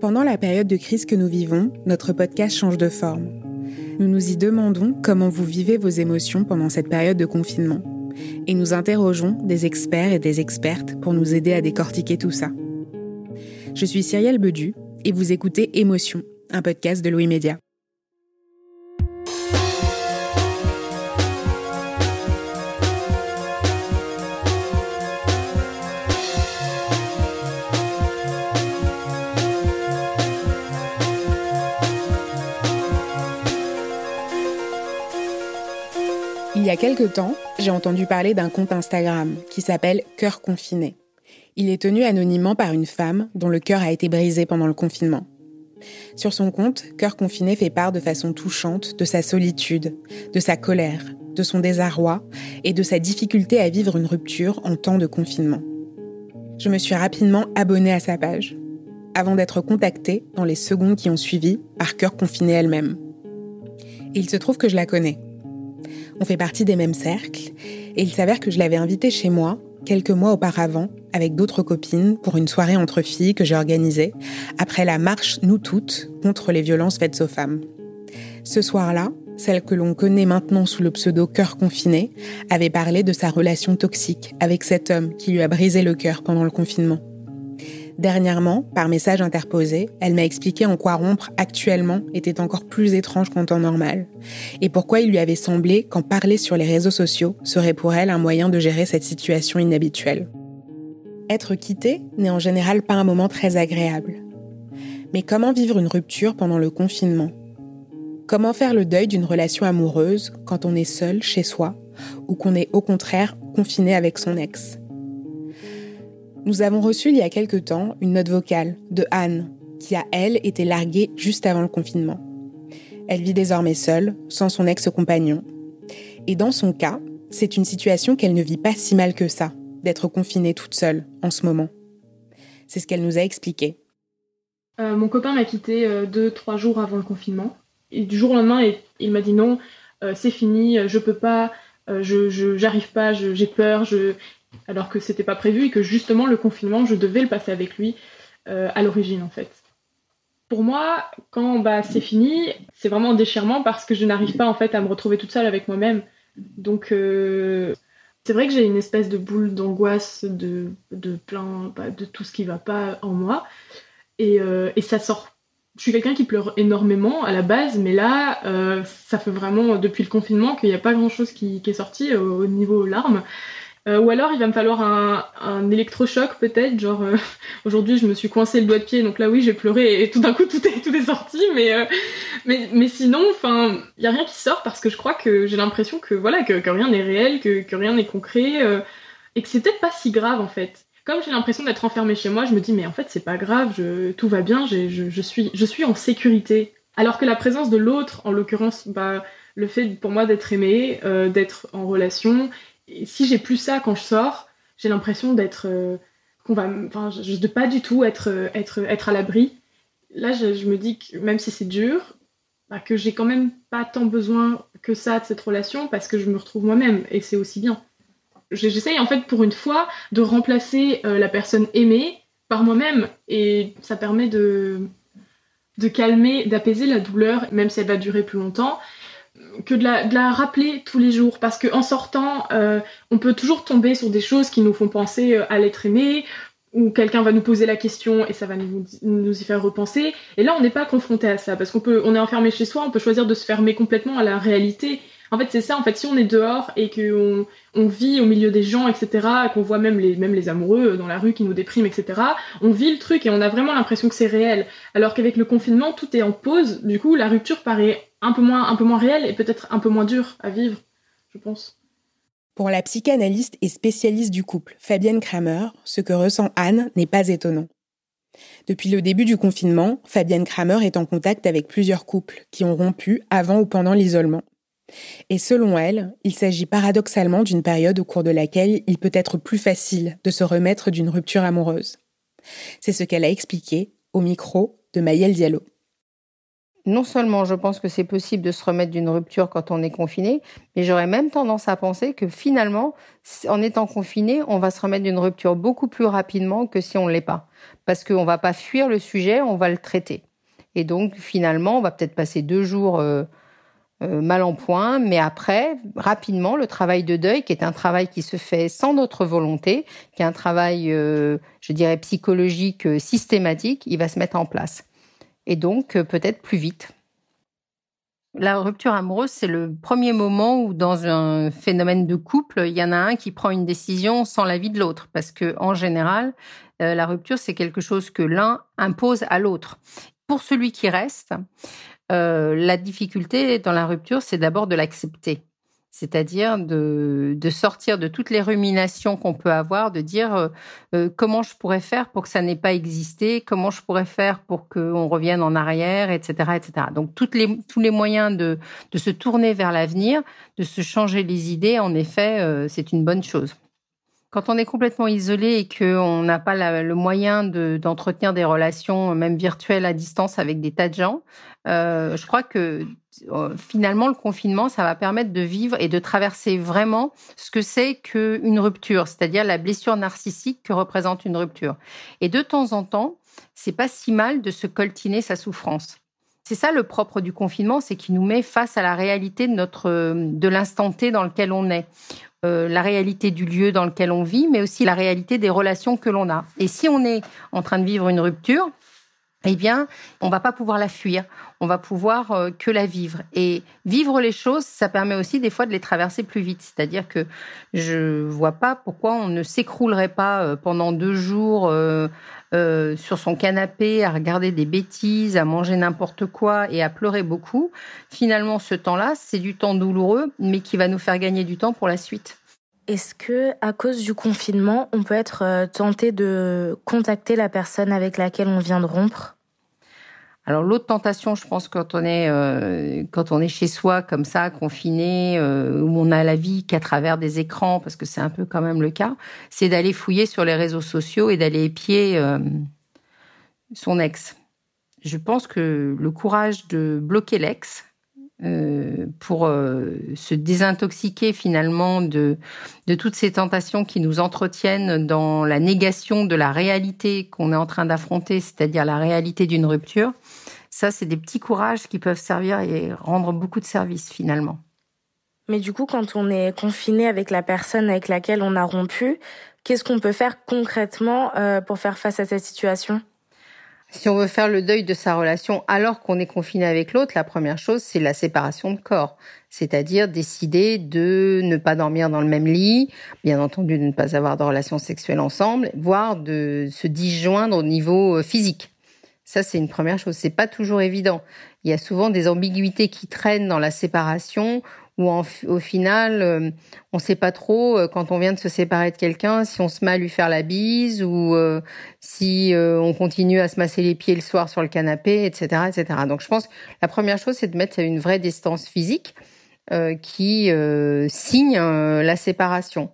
Pendant la période de crise que nous vivons, notre podcast change de forme. Nous nous y demandons comment vous vivez vos émotions pendant cette période de confinement. Et nous interrogeons des experts et des expertes pour nous aider à décortiquer tout ça. Je suis Cyrielle Bedu et vous écoutez Émotion, un podcast de Louis Média. Y a quelque temps, j'ai entendu parler d'un compte Instagram qui s'appelle Cœur confiné. Il est tenu anonymement par une femme dont le cœur a été brisé pendant le confinement. Sur son compte, Cœur confiné fait part de façon touchante de sa solitude, de sa colère, de son désarroi et de sa difficulté à vivre une rupture en temps de confinement. Je me suis rapidement abonnée à sa page, avant d'être contactée dans les secondes qui ont suivi par Cœur confiné elle-même. il se trouve que je la connais. On fait partie des mêmes cercles et il s'avère que je l'avais invitée chez moi quelques mois auparavant avec d'autres copines pour une soirée entre filles que j'ai organisée après la marche Nous toutes contre les violences faites aux femmes. Ce soir-là, celle que l'on connaît maintenant sous le pseudo cœur confiné, avait parlé de sa relation toxique avec cet homme qui lui a brisé le cœur pendant le confinement. Dernièrement, par message interposé, elle m'a expliqué en quoi rompre actuellement était encore plus étrange qu'en temps normal, et pourquoi il lui avait semblé qu'en parler sur les réseaux sociaux serait pour elle un moyen de gérer cette situation inhabituelle. Être quitté n'est en général pas un moment très agréable. Mais comment vivre une rupture pendant le confinement? Comment faire le deuil d'une relation amoureuse quand on est seul chez soi ou qu'on est au contraire confiné avec son ex? Nous avons reçu il y a quelque temps une note vocale de Anne, qui a, elle, été larguée juste avant le confinement. Elle vit désormais seule, sans son ex-compagnon. Et dans son cas, c'est une situation qu'elle ne vit pas si mal que ça, d'être confinée toute seule en ce moment. C'est ce qu'elle nous a expliqué. Euh, mon copain m'a quitté euh, deux, trois jours avant le confinement. Et du jour au lendemain, il, m'a dit non, euh, c'est fini, je peux pas, je j'arrive pas, j'ai peur, je, alors que c'était pas prévu et que justement le confinement, je devais le passer avec lui euh, à l'origine en fait. Pour moi, quand bah, c'est fini, c'est vraiment un déchirement parce que je n'arrive pas en fait à me retrouver toute seule avec moi-même. Donc euh, c'est vrai que j'ai une espèce de boule d'angoisse de, de plein bah, de tout ce qui va pas en moi et, euh, et ça sort. Je suis quelqu'un qui pleure énormément à la base, mais là, ça fait vraiment depuis le confinement qu'il n'y a pas grand-chose qui, est sorti au niveau larmes. Euh, ou alors il va me falloir un, électrochoc peut-être, genre euh, aujourd'hui je me suis coincé le doigt de pied, donc là oui j'ai pleuré et tout d'un coup tout est, tout est sorti, mais, euh, mais, mais sinon, enfin, il y a rien qui sort parce que je crois que j'ai l'impression que voilà que, rien n'est réel, que, que rien n'est concret et que c'est peut-être pas si grave en fait. Comme j'ai l'impression d'être enfermée chez moi, je me dis mais en fait c'est pas grave, tout va bien, je, suis, je suis en sécurité. Alors que la présence de l'autre, en l'occurrence, bah, le fait pour moi d'être aimée, d'être en relation, si j'ai plus ça quand je sors, j'ai l'impression d'être euh, qu'on va enfin de pas du tout être euh, être être à l'abri. Là, je, me dis que même si c'est dur, bah, que j'ai quand même pas tant besoin que ça de cette relation parce que je me retrouve moi-même et c'est aussi bien. J'essaye en fait pour une fois de remplacer euh, la personne aimée par moi-même et ça permet de de calmer, d'apaiser la douleur, même si elle va durer plus longtemps, que de la, rappeler tous les jours parce qu'en sortant, euh, on peut toujours tomber sur des choses qui nous font penser euh, à l'être aimé où quelqu'un va nous poser la question et ça va nous, nous y faire repenser. Et là, on n'est pas confronté à ça parce qu'on peut, on est enfermé chez soi, on peut choisir de se fermer complètement à la réalité. En fait, c'est ça. En fait, si on est dehors et qu'on on vit au milieu des gens, etc., qu'on voit même les, même les amoureux dans la rue qui nous dépriment, etc., on vit le truc et on a vraiment l'impression que c'est réel. Alors qu'avec le confinement, tout est en pause. Du coup, la rupture paraît un peu moins, réelle et peut-être un peu moins dure à vivre, je pense. Pour la psychanalyste et spécialiste du couple, Fabienne Kramer, ce que ressent Anne n'est pas étonnant. Depuis le début du confinement, Fabienne Kramer est en contact avec plusieurs couples qui ont rompu avant ou pendant l'isolement. Et selon elle, il s'agit paradoxalement d'une période au cours de laquelle il peut être plus facile de se remettre d'une rupture amoureuse. C'est ce qu'elle a expliqué au micro de Mayel Diallo non seulement je pense que c'est possible de se remettre d'une rupture quand on est confiné, mais j'aurais même tendance à penser que finalement, en étant confiné, on va se remettre d'une rupture beaucoup plus rapidement que si on ne l'est pas. Parce qu'on ne va pas fuir le sujet, on va le traiter. Et donc finalement, on va peut-être passer deux jours euh, euh, mal en point, mais après, rapidement, le travail de deuil, qui est un travail qui se fait sans notre volonté, qui est un travail, euh, je dirais, psychologique systématique, il va se mettre en place et donc euh, peut-être plus vite. La rupture amoureuse, c'est le premier moment où, dans un phénomène de couple, il y en a un qui prend une décision sans l'avis de l'autre, parce que en général, euh, la rupture, c'est quelque chose que l'un impose à l'autre. Pour celui qui reste, euh, la difficulté dans la rupture, c'est d'abord de l'accepter c'est-à-dire de, sortir de toutes les ruminations qu'on peut avoir, de dire euh, euh, comment je pourrais faire pour que ça n'ait pas existé, comment je pourrais faire pour qu'on revienne en arrière, etc., etc. Donc toutes les, tous les moyens de, se tourner vers l'avenir, de se changer les idées, en effet, euh, c'est une bonne chose. Quand on est complètement isolé et qu'on n'a pas le moyen d'entretenir des relations, même virtuelles à distance avec des tas de gens, euh, je crois que euh, finalement le confinement, ça va permettre de vivre et de traverser vraiment ce que c'est qu'une rupture, c'est-à-dire la blessure narcissique que représente une rupture. Et de temps en temps, c'est pas si mal de se coltiner sa souffrance. C'est ça le propre du confinement, c'est qu'il nous met face à la réalité de notre de l'instant T dans lequel on est. Euh, la réalité du lieu dans lequel on vit, mais aussi la réalité des relations que l'on a. Et si on est en train de vivre une rupture, eh bien, on va pas pouvoir la fuir, on va pouvoir euh, que la vivre. Et vivre les choses, ça permet aussi des fois de les traverser plus vite. C'est-à-dire que je vois pas pourquoi on ne s'écroulerait pas euh, pendant deux jours sur son canapé à regarder des bêtises, à manger n'importe quoi et à pleurer beaucoup. Finalement, ce temps-là, c'est du temps douloureux, mais qui va nous faire gagner du temps pour la suite. Est-ce que, à cause du confinement, on peut être euh, tenté de contacter la personne avec laquelle on vient de rompre? Alors l'autre tentation, je pense, quand on est euh, quand on est chez soi comme ça, confiné, euh, où on a la vie qu'à travers des écrans, parce que c'est un peu quand même le cas, c'est d'aller fouiller sur les réseaux sociaux et d'aller épier son ex. Je pense que le courage de bloquer l'ex, euh, pour euh, se désintoxiquer finalement de, de toutes ces tentations qui nous entretiennent dans la négation de la réalité qu'on est en train d'affronter, c'est-à-dire la réalité d'une rupture. Ça, c'est des petits courages qui peuvent servir et rendre beaucoup de services finalement. Mais du coup, quand on est confiné avec la personne avec laquelle on a rompu, qu'est-ce qu'on peut faire concrètement euh, pour faire face à cette situation? Si on veut faire le deuil de sa relation alors qu'on est confiné avec l'autre, la première chose, c'est la séparation de corps. C'est-à-dire décider de ne pas dormir dans le même lit, bien entendu de ne pas avoir de relations sexuelles ensemble, voire de se disjoindre au niveau euh, physique. Ça, c'est une première chose. C'est pas toujours évident. Il y a souvent des ambiguïtés qui traînent dans la séparation où au final, euh, on ne sait pas trop euh, quand on vient de se séparer de quelqu'un si on se met à lui faire la bise ou euh, si on continue à se masser les pieds le soir sur le canapé, etc., etc. Donc, je pense que la première chose, c'est de mettre une vraie distance physique qui signe la séparation.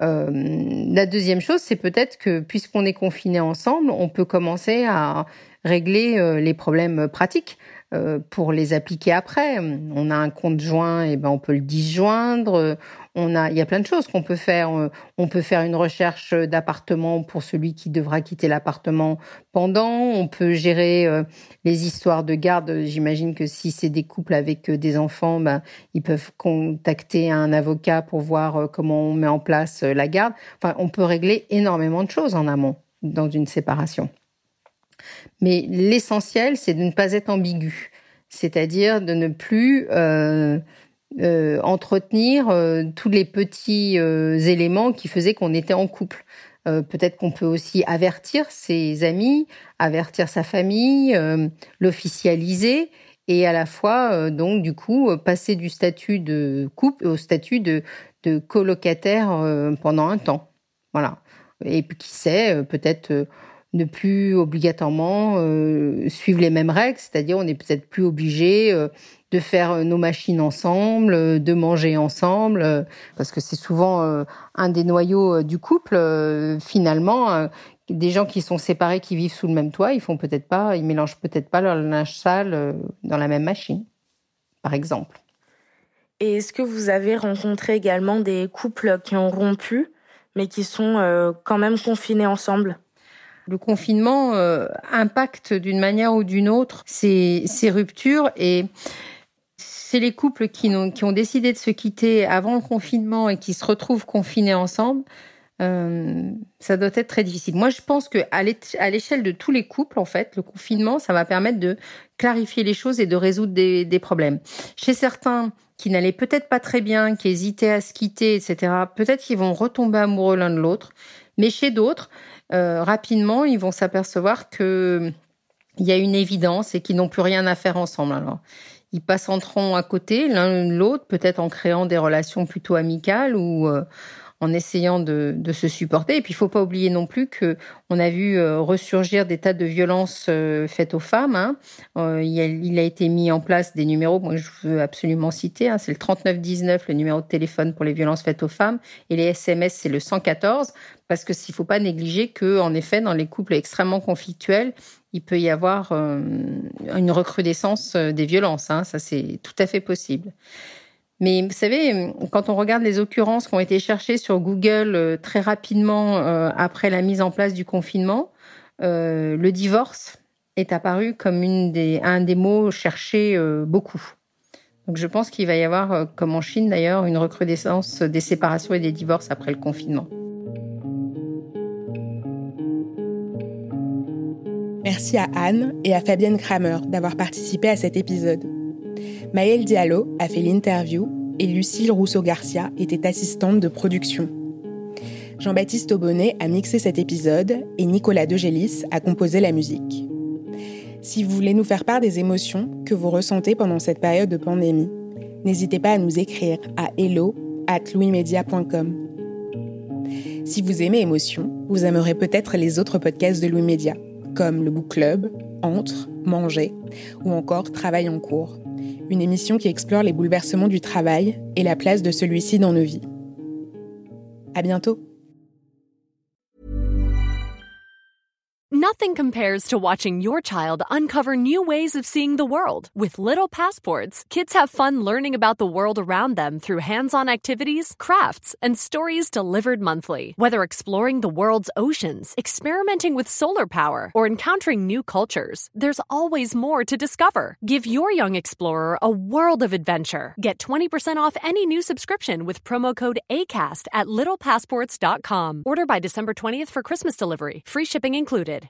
la deuxième chose, c'est peut-être que puisqu'on est confiné ensemble, on peut commencer à régler les problèmes pratiques. Euh, pour les appliquer après. On a un compte joint, et ben on peut le disjoindre. On a, il y a plein de choses qu'on peut faire. On peut faire une recherche d'appartement pour celui qui devra quitter l'appartement pendant. On peut gérer euh, les histoires de garde. J'imagine que si c'est des couples avec euh, des enfants, ben ils peuvent contacter un avocat pour voir comment on met en place la garde. Enfin, on peut régler énormément de choses en amont. dans une séparation. Mais l'essentiel, c'est de ne pas être ambigu, c'est-à-dire de ne plus euh, euh, entretenir euh, tous les petits éléments qui faisaient qu'on était en couple. Peut-être qu'on peut aussi avertir ses amis, avertir sa famille, l'officialiser et à la fois donc du coup passer du statut de couple au statut de, de colocataire pendant un temps. Voilà. Et puis qui sait, peut-être ne plus obligatoirement euh, suivre les mêmes règles, c'est-à-dire on n'est peut-être plus obligé euh, de faire euh, nos machines ensemble, de manger ensemble, parce que c'est souvent un des noyaux du couple. finalement, des gens qui sont séparés, qui vivent sous le même toit, ils font peut-être pas, ils mélangent peut-être pas leur linge sale dans la même machine, par exemple. Et est-ce que vous avez rencontré également des couples qui ont rompu, mais qui sont quand même confinés ensemble? Le confinement euh, impacte d'une manière ou d'une autre ces, ces ruptures et c'est les couples qui ont, qui ont décidé de se quitter avant le confinement et qui se retrouvent confinés ensemble. Euh, ça doit être très difficile. Moi, je pense que à l'échelle de tous les couples, en fait, le confinement, ça va permettre de clarifier les choses et de résoudre des, des problèmes. Chez certains qui n'allaient peut-être pas très bien, qui hésitaient à se quitter, etc., peut-être qu'ils vont retomber amoureux l'un de l'autre. Mais chez d'autres, euh, rapidement, ils vont s'apercevoir que il y a une évidence et qu'ils n'ont plus rien à faire ensemble. Alors, ils passeront à côté l'un l'autre, peut-être en créant des relations plutôt amicales ou euh, en essayant de, se supporter. Et puis, il faut pas oublier non plus que on a vu euh, ressurgir des tas de violences euh, faites aux femmes. Hein. Euh, il, a, il, a, été mis en place des numéros, moi je veux absolument citer, hein, c'est le 3919, le numéro de téléphone pour les violences faites aux femmes, et les SMS, c'est le 114, parce que s'il faut pas négliger que, en effet, dans les couples extrêmement conflictuels, il peut y avoir une recrudescence des violences. Hein. Ça, c'est tout à fait possible. Mais vous savez, quand on regarde les occurrences qui ont été cherchées sur Google euh, très rapidement euh, après la mise en place du confinement, euh, le divorce est apparu comme un des mots cherchés beaucoup. Donc je pense qu'il va y avoir, comme en Chine d'ailleurs, une recrudescence des séparations et des divorces après le confinement. Merci à Anne et à Fabienne Kramer d'avoir participé à cet épisode. Maëlle Diallo a fait l'interview et Lucille Rousseau-Garcia était assistante de production. Jean-Baptiste Aubonnet a mixé cet épisode et Nicolas Degélis a composé la musique. Si vous voulez nous faire part des émotions que vous ressentez pendant cette période de pandémie, n'hésitez pas à nous écrire à hello at. Si vous aimez Émotion, vous aimerez peut-être les autres podcasts de Louis Média, comme le Book Club, Entre, Manger ou encore Travail en cours une émission qui explore les bouleversements du travail et la place de celui-ci dans nos vies. À bientôt! Nothing compares to watching your child uncover new ways of seeing the world. With Little Passports, kids have fun learning about the world around them through hands on activities, crafts, and stories delivered monthly. Whether exploring the world's oceans, experimenting with solar power, or encountering new cultures, there's always more to discover. Give your young explorer a world of adventure. Get 20% off any new subscription with promo code ACAST at littlepassports.com. Order by December 20th for Christmas delivery. Free shipping included.